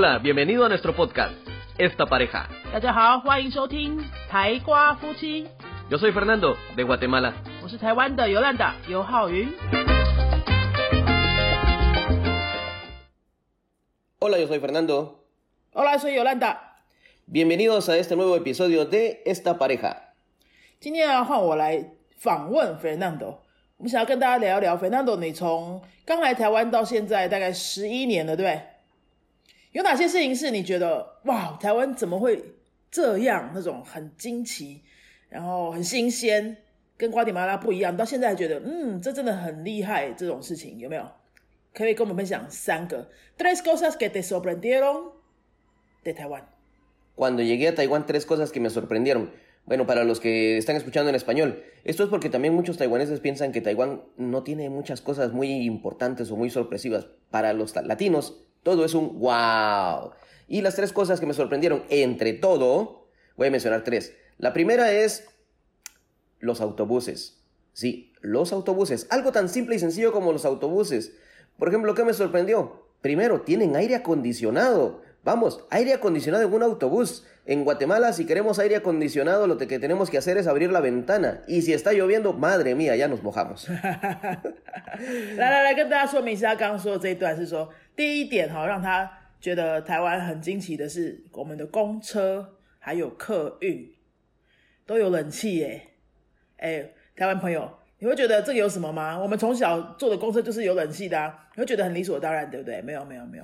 Hola, bienvenido a nuestro podcast, Esta Pareja. 大家好，欢迎收听台瓜夫妻， Yo soy Fernando, de Guatemala. 我是台湾的尤兰达尤浩云。 Hola, yo soy Fernando. Hola，soy 尤兰达。 Bienvenidos a este nuevo episodio de Esta Pareja. 今天要换我来访问 Fernando，我们想要跟大家聊一聊 Fernando，你从刚来台湾到现在大概十一年了，对不对？ 有哪些事情是你觉得哇，台湾怎么会这样？那种很惊奇，然后很新鲜，跟瓜地马拉不一样，到现在还觉得嗯，这真的很厉害，这种事情有没有？可以跟我们分享三个 tres cosas que te sorprendieron de 台湾。 Cuando llegué a Taiwán, tres cosas que me sorprendieron. Bueno, para los que están escuchando en español, esto es porque también muchos taiwaneses piensan que Taiwán no tiene muchas cosas muy importantes o muy sorpresivas. Para los ta- latinos, todo es un wow. Y las tres cosas que me sorprendieron, entre todo, voy a mencionar tres. La primera es los autobuses. Sí, los autobuses. Algo tan simple y sencillo como los autobuses. Por ejemplo, ¿qué me sorprendió? Primero, tienen aire acondicionado. Vamos, aire acondicionado en un autobús. En Guatemala, si queremos aire acondicionado, lo que tenemos que hacer es abrir la ventana. Y si está lloviendo, madre mía, ya nos mojamos. 第一点哈，让他觉得台湾很惊奇的是，我们的公车还有客运都有冷气耶。哎，台湾朋友，你会觉得这个有什么吗？我们从小坐的公车就是有冷气的啊，你会觉得很理所当然，对不对？没有没有没有，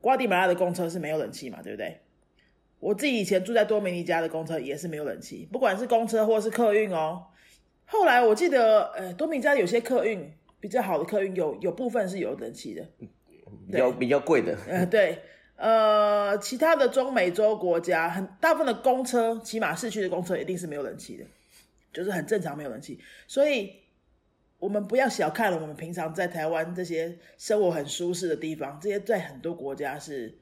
瓜地马拉的公车是没有冷气嘛，对不对？我自己以前住在多米尼加的公车也是没有冷气，不管是公车或是客运哦。后来我记得，呃，多米尼加有些客运比较好的客运有有部分是有冷气的，比较比较贵的。呃，对，呃，其他的中美洲国家很大部分的公车，起码市区的公车一定是没有冷气的，就是很正常没有冷气，所以我们不要小看了我们平常在台湾这些生活很舒适的地方，这些在很多国家是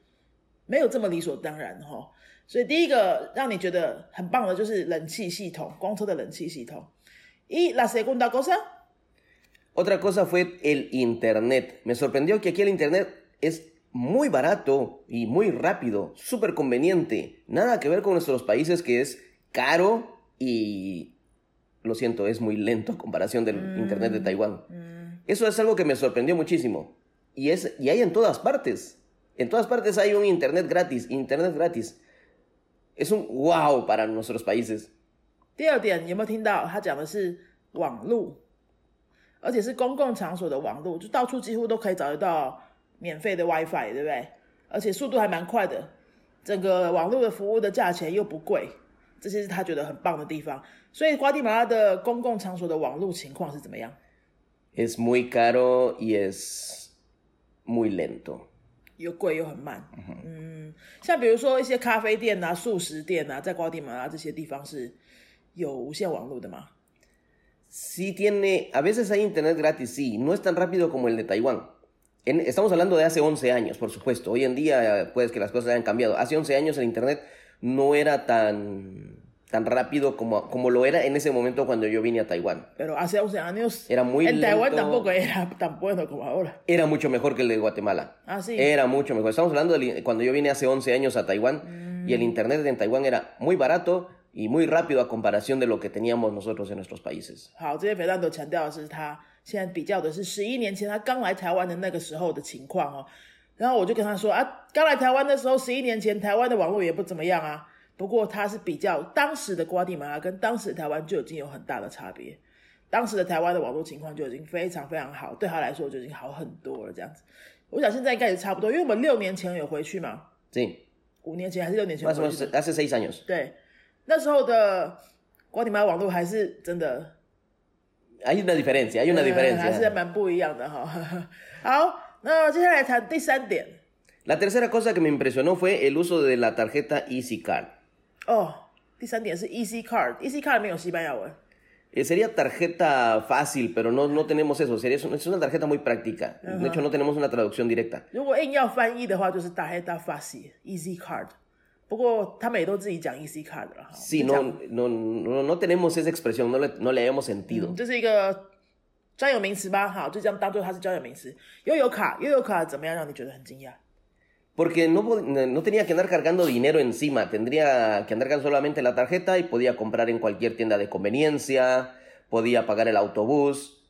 没有这么理所当然的哈。所以第一个让你觉得很棒的就是冷气系统，公车的冷气系统。Y la segunda cosa，Otra cosa fue el Internet. Me sorprendió que aquí el Internet es muy barato y muy rápido, súper conveniente. Nada que ver con nuestros países que es caro y, lo siento, es muy lento a comparación del Internet de Taiwán. Eso es algo que me sorprendió muchísimo. Y, es, y hay en todas partes. En todas partes hay un Internet gratis, Internet gratis. Es un wow para nuestros países. 第二点，有没有听到他讲的是网路， 而且是公共场所的网络，就到处几乎都可以找得到免费的 WiFi，对不对？而且速度还蛮快的，整个网络的服务的价钱又不贵，这些是他觉得很棒的地方。所以瓜地马拉的公共场所的网络情况是怎么样？Es muy caro y es muy lento. 又贵又很慢。嗯，像比如说一些咖啡店啊、素食店啊，在瓜地马拉这些地方是有无线网络的吗？Sí tiene, a veces hay internet gratis, sí, no es tan rápido como el de Taiwán. En- estamos hablando de hace 11 años, por supuesto. Hoy en día, pues que las cosas hayan cambiado. Hace 11 años el internet no era tan, tan rápido como, como lo era en ese momento cuando yo vine a Taiwán. Pero hace 11 años Era muy en Taiwán tampoco era tan bueno como ahora. Era mucho mejor que el de Guatemala. Ah, sí. Era mucho mejor. Estamos hablando de cuando yo vine hace 11 años a Taiwán y el internet en Taiwán era muy barato y muy rápido a comparación de lo que teníamos nosotros en nuestros países. 好，这边肥蛋都强调的是他现在比较的是十一年前他刚来台湾的那个时候的情况哦。然后我就跟他说啊，刚来台湾的时候，十一年前台湾的网络也不怎么样啊。不过他是比较当时的瓜地马拉跟当时的台湾就已经有很大的差别。当时的台湾的网络情况就已经非常非常好，对他来说就已经好很多了。这样子，我想现在应该也差不多，因为我们六年前有回去嘛五年前还是六年前 menos 去的。hace 6 años. 对，那时候的瓜地马拉网络还是真的 Hay una diferencia, hay una 呃还是 diferencia. 蛮不一样的哈。好，那接下来谈第三点 La tercera cosa que me impresionó fue el uso de la tarjeta Easy Card. 哦。第三点是 Easy Card，Easy Card 没有西班牙文。 Eh, sería tarjeta fácil, pero no, no tenemos eso. Sería, es una- es una tarjeta muy práctica. De hecho, no tenemos una traducción directa. 如果硬要翻译的话，就是 Tarjeta Fácil，Easy Card。 不过他们也都自己讲 Easy Card 了哈。 Sí, 就 no, 讲 no, no, no tenemos esa expresión, no le, no le hayamos sentido. 这是一个专有名词吧？好，就这样当做它是专有名词。悠游卡，悠游卡怎么样让你觉得很惊讶？ Porque no, po- no tenía que andar cargando dinero encima, tendría que andar cargando solamente la tarjeta y podía comprar en cualquier tienda de conveniencia, podía pagar el autobús.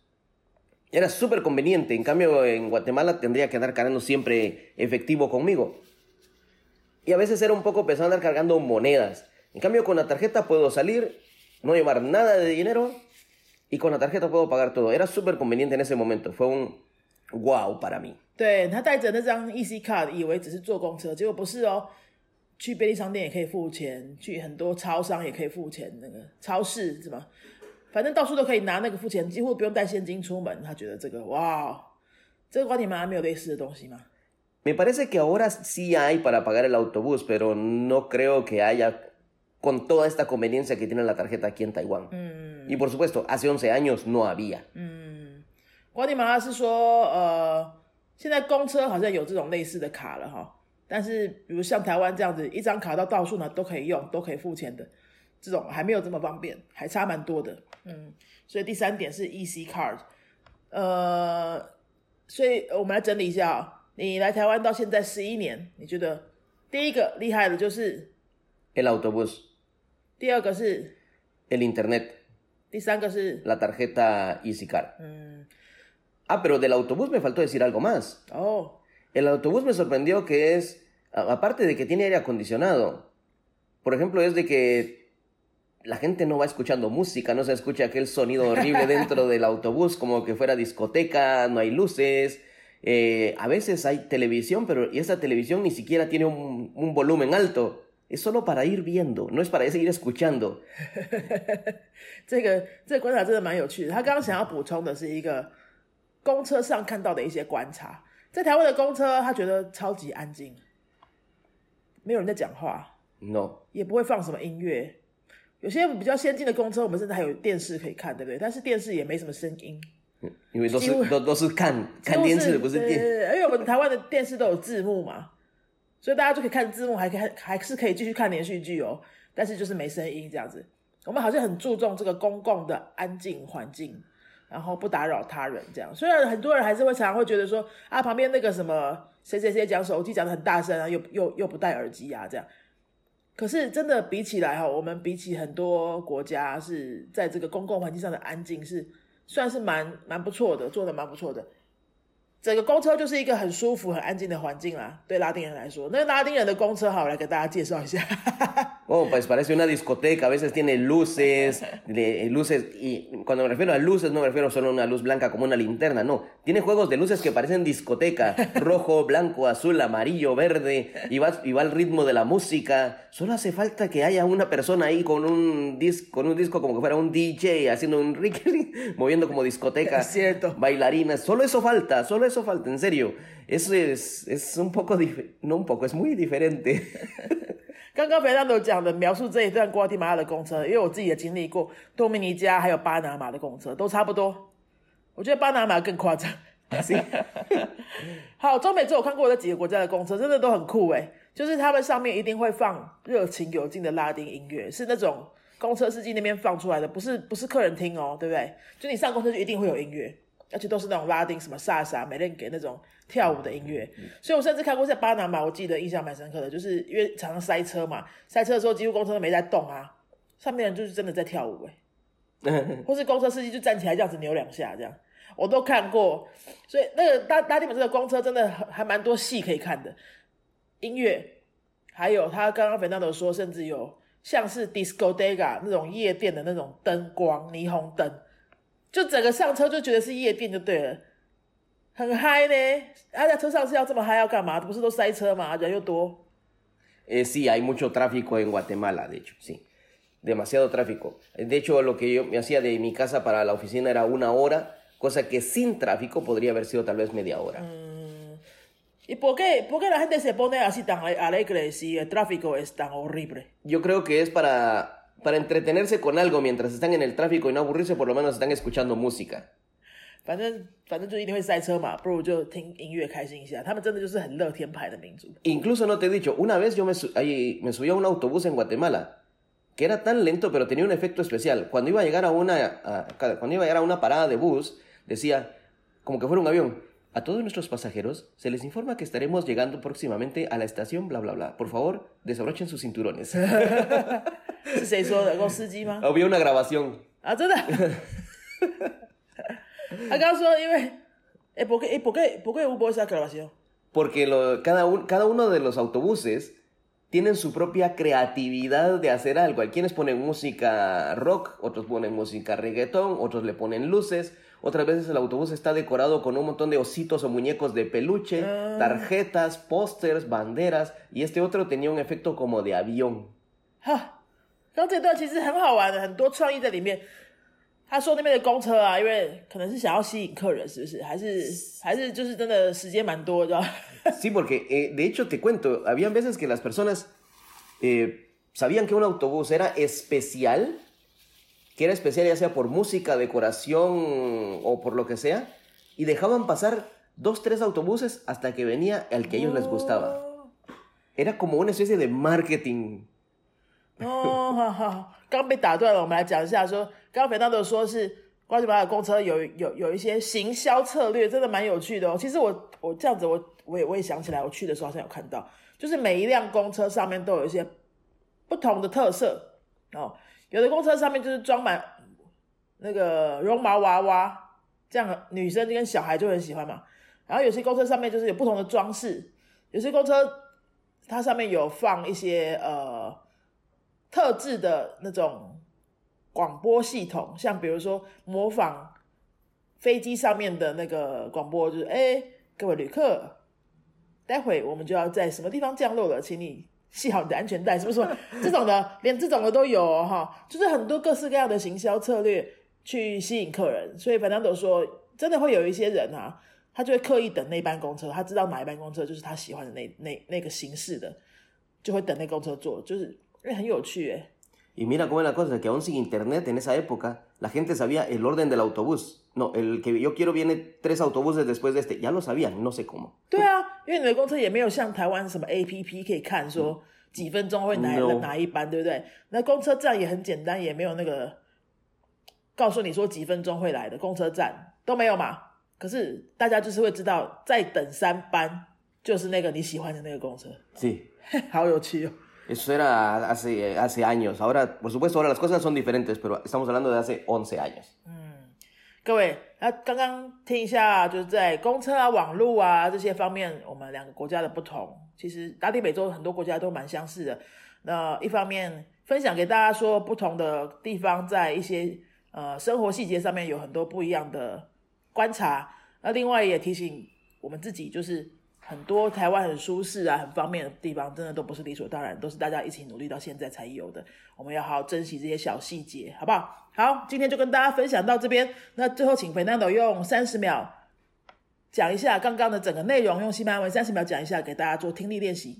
Era súper conveniente, en cambio en Guatemala tendría que andar cargando siempre efectivo conmigo. Y a veces era un poco pesado andar cargando monedas. En cambio con la tarjeta puedo salir, no llevar nada de dinero y con la tarjeta puedo pagar todo. Era súper conveniente en ese momento, fue un wow para mí. 对他带着那张 EC card，以为只是坐公车，结果不是哦。去便利商店也可以付钱，去很多超商也可以付钱，那个超市什么，反正到处都可以拿那个付钱，几乎不用带现金出门。他觉得这个哇，这个瓜地马拉没有类似的东西吗？ Me parece que ahora sí hay para pagar el autobús, pero no creo que haya con toda esta conveniencia que tiene la tarjeta aquí en Taiwán. Y por supuesto, hace 11 años no había. 瓜地马拉是说，呃，现在公车好像有这种类似的卡了哈，但是比如像台湾这样子，一张卡到到处呢都可以用，都可以付钱的，这种还没有这么方便，还差蛮多的。嗯，所以第三点是 EC card，呃，所以我们来整理一下啊、你来台湾到现在十一年，你觉得第一个厉害的就是， El autobús, 第二个是， el internet, 第三个是， la tarjeta EasyCard. 嗯， Ah, pero del autobús me faltó decir algo más. 哦， El autobús me sorprendió que es, a- aparte de que tiene aire acondicionado, por ejemplo, es de que la gente no va escuchando música, no se escucha aquel sonido horrible dentro del autobús, como que fuera discoteca, no hay luces. eh, a veces hay televisión, pero esa televisión ni siquiera tiene un, un volumen alto. Es solo para ir viendo, no es para ir escuchando. 这个这个观察真的蛮有趣的。他刚刚想要补充的是一个公车上看到的一些观察，在台湾的公车，他觉得超级安静，没有人在讲话，No. 也不会放什么音乐。有些比较先进的公车，我们甚至还有电视可以看，对不对？但是电视也没什么声音，因为都是都都是看 看电视，不是电。对对因为我们台湾的电视都有字幕嘛，所以大家就可以看字幕，还可以还还是可以继续看连续剧哦。但是就是没声音这样子。我们好像很注重这个公共的安静环境，然后不打扰他人这样。虽然很多人还是会常常会觉得说啊，旁边那个什么谁谁谁讲手机讲的很大声啊，又又又不戴耳机啊这样。可是真的比起来哈，我们比起很多国家是在这个公共环境上的安静是算是蛮蛮不错的，做的蛮不错的。整个公车就是一个很舒服、很安静的环境啦，对拉丁人来说。那拉丁人的公车，好，我来给大家介绍一下。 Oh, pues parece una discoteca, a veces tiene luces, de- luces, y cuando me refiero a luces no me refiero solo a una luz blanca como una linterna, no, tiene juegos de luces que parecen discoteca, rojo, blanco, azul, amarillo, verde, y va, y va al ritmo de la música, solo hace falta que haya una persona ahí con un, dis, con un disco como que fuera un DJ haciendo un ricky, moviendo como discoteca, Es cierto. bailarinas, solo eso falta, solo eso falta, en serio, eso es, es un poco, dif- no un poco, es muy diferente. 刚刚肥当讲的描述这一段瓜地马拉的公车，因为我自己也经历过多米尼加还有巴拿马的公车，都差不多。我觉得巴拿马更夸张。好，中美洲我看过这几个国家的公车，真的都很酷诶。就是他们上面一定会放热情有劲的拉丁音乐，是那种公车司机那边放出来的，不是不是客人听哦，对不对？就你上公车就一定会有音乐，而且都是那种拉丁什么萨萨、美人给那种跳舞的音乐。所以我甚至看过在巴拿马，我记得印象蛮深刻的，就是因为常常塞车嘛，塞车的时候几乎公车都没在动啊，上面人就是真的在跳舞诶、或是公车司机就站起来这样子扭两下，这样我都看过。所以那个拉拉丁美洲的公车真的还蛮多戏可以看的，音乐，还有他刚刚 Fernando 说，甚至有像是 disco d e g a 那种夜店的那种灯光、霓虹灯，就整个上车就觉得是夜店就对了，很嗨呢。啊，在车上是要这么嗨要干嘛？不是都塞车嘛，人又多。 Eh, sí, hay mucho tráfico en Guatemala, de hecho, sí. Demasiado tráfico. De hecho, lo que yo me hacía de mi casa para la oficina era una hora, cosa que sin tráfico podría haber sido tal vez media hora. ¿Y por qué, por qué la gente se pone así tan alegre si el tráfico es tan horrible? Yo creo que es para, para entretenerse con algo mientras están en el tráfico y no aburrirse, por lo menos están escuchando música. 反正反正就一定会塞车嘛，不如就听音乐开心一下。他们真的就是很乐天派的民族。 Incluso no te he dicho, una vez yo me, su- ahí, me subí a un autobús en Guatemala que era tan lento pero tenía un efecto especial. Cuando iba a llegar a una, a- cuando iba a llegar a una parada de bus, decía como que fuera un avión. a todos nuestros pasajeros se les informa que estaremos llegando próximamente a la estación bla bla bla. Por favor, desabrochen sus cinturones. Había una grabación. Ah, eh, ¿por qué, eh, por qué, por qué hubo esa grabación? Porque lo, cada, un, cada uno de los autobuses tienen su propia creatividad de hacer algo. Hay quienes ponen música rock, otros ponen música reggaetón, otros le ponen luces, Otras veces el autobús está decorado con un montón de ositos o muñecos de peluche, tarjetas, pósters, banderas. Y este otro tenía un efecto como de avión. 哈，刚这段其实很好玩的，很多创意在里面。他说那边的公车啊，因为可能是想要吸引客人，是不是？还是还是就是真的时间蛮多，知道吗？ Sí, porque eh, de hecho te cuento, habían veces que las personas eh, sabían que un autobús era especial, que era especial ya sea por música, decoración o por lo que sea, y dejaban pasar dos, tres autobuses hasta que venía el que a ellos les gustaba. Era como una especie de marketing. 哦，好好，刚被打断了，我们来讲一下说，刚刚肥大都说是瓜吉巴的公车有有有一些行销策略，真的蛮有趣的哦。其实我我这样子我我也我也想起来，我去的时候好像有看到，就是每一辆公车上面都有一些不同的特色哦。 有的公车上面就是装满那个绒毛娃娃，这样女生跟小孩就很喜欢嘛。然后有些公车上面就是有不同的装饰，有些公车它上面有放一些呃特制的那种广播系统，像比如说模仿飞机上面的那个广播，就是哎，各位旅客，待会我们就要在什么地方降落了，请你系好你的安全带，什么什么？这种的，连这种的都有哦哈，就是很多各式各样的行销策略去吸引客人。所以反正都说，真的会有一些人啊，他就会刻意等那班公车，他知道哪一班公车就是他喜欢的那那那个形式的，就会等那公车坐，就是因为很有趣诶。Y mira cómo es la cosa, que aún sin internet en esa época, la gente sabía el orden del autobús. No, el que yo quiero viene tres autobuses después de este. Ya lo sabían, no sé cómo. 对啊，因为你的公车也没有像台湾什么 A P P 可以看说几分钟会哪 No 哪一班，对不对？那公车站也很简单，也没有那个告诉你说几分钟会来的公车站都没有嘛。可是大家就是会知道，再等三班就是那个你喜欢的那个公车，Sí. 好有趣哦。Eso era hace, hace años. Ahora, por supuesto, ahora las cosas son diferentes, pero estamos hablando de hace 11 años. 各位，那刚刚听一下，就是在公车啊、网络啊这些方面，我们两个国家的不同，其实拉丁美洲很多国家都蛮相似的。那一方面分享给大家说，不同的地方在一些呃生活细节上面有很多不一样的观察。那另外也提醒我们自己，就是很多台湾很舒适啊、很方便的地方，真的都不是理所当然，都是大家一起努力到现在才有的。我们要好好珍惜这些小细节，好不好？好，今天就跟大家分享到这边。那最后，请 Fernando 用三十秒讲一下刚刚的整个内容，用西班牙文三十秒讲一下，给大家做听力练习。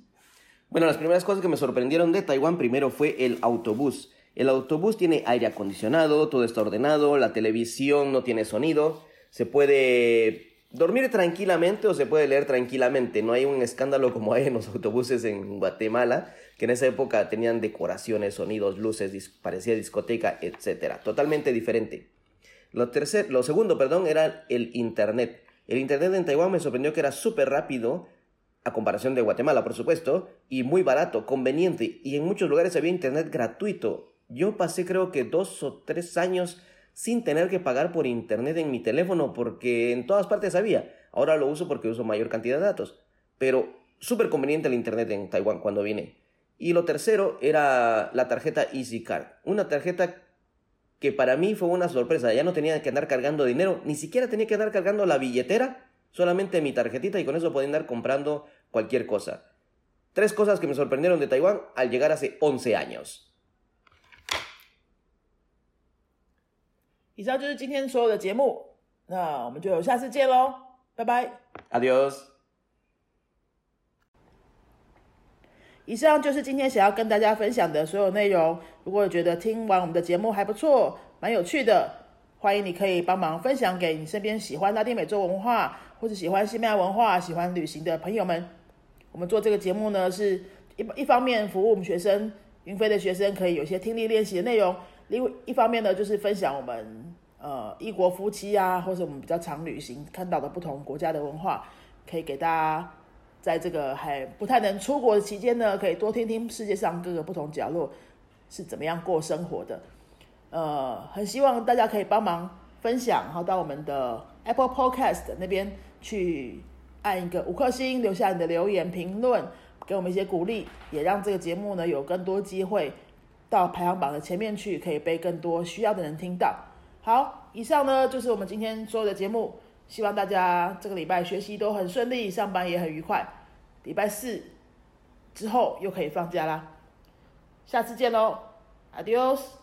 Bueno, las primeras cosas que me sorprendieron de Taiwán primero fue el autobús. El autobús tiene aire acondicionado, todo está ordenado, la televisión no tiene sonido, se puede dormir tranquilamente o se puede leer tranquilamente. No hay un escándalo como hay en los autobuses en Guatemala, que en esa época tenían decoraciones, sonidos, luces, parecía discoteca, etc. Totalmente diferente. Lo, lo segundo, perdón, era el Internet. El Internet en Taiwán me sorprendió que era súper rápido, a comparación de Guatemala, por supuesto, y muy barato, conveniente, y en muchos lugares había Internet gratuito. Yo pasé creo que dos o tres años sin tener que pagar por Internet en mi teléfono, porque en todas partes había. Ahora lo uso porque uso mayor cantidad de datos, pero súper conveniente el Internet en Taiwán cuando vine. Y lo tercero era la tarjeta EasyCard, una tarjeta que para mí fue una sorpresa. Ya no tenía que andar cargando dinero, ni siquiera tenía que andar cargando la billetera, solamente mi tarjetita y con eso podía andar comprando cualquier cosa. Tres cosas que me sorprendieron de Taiwán al llegar hace 11 años. 以上就是今天所有的节目，那我们就下次见喽，拜拜。，Adios 以上就是今天想要跟大家分享的所有内容。如果觉得听完我们的节目还不错，蛮有趣的，欢迎你可以帮忙分享给你身边喜欢拉丁美洲文化或者喜欢西班牙文化、喜欢旅行的朋友们。我们做这个节目呢，是一一方面服务我们学生云飞的学生可以有些听力练习的内容，另外一方面呢，就是分享我们呃异国夫妻啊，或者我们比较常旅行看到的不同国家的文化，可以给大家在这个还不太能出国的期间呢，可以多听听世界上各个不同角落是怎么样过生活的。呃，很希望大家可以帮忙分享，然后到我们的 Apple Podcast 那边去按一个五颗星，留下你的留言评论，给我们一些鼓励，也让这个节目呢有更多机会到排行榜的前面去，可以被更多需要的人听到。好，以上呢就是我们今天所有的节目，希望大家这个礼拜学习都很顺利，上班也很愉快。礼拜四之后又可以放假啦，下次见喽，Adios。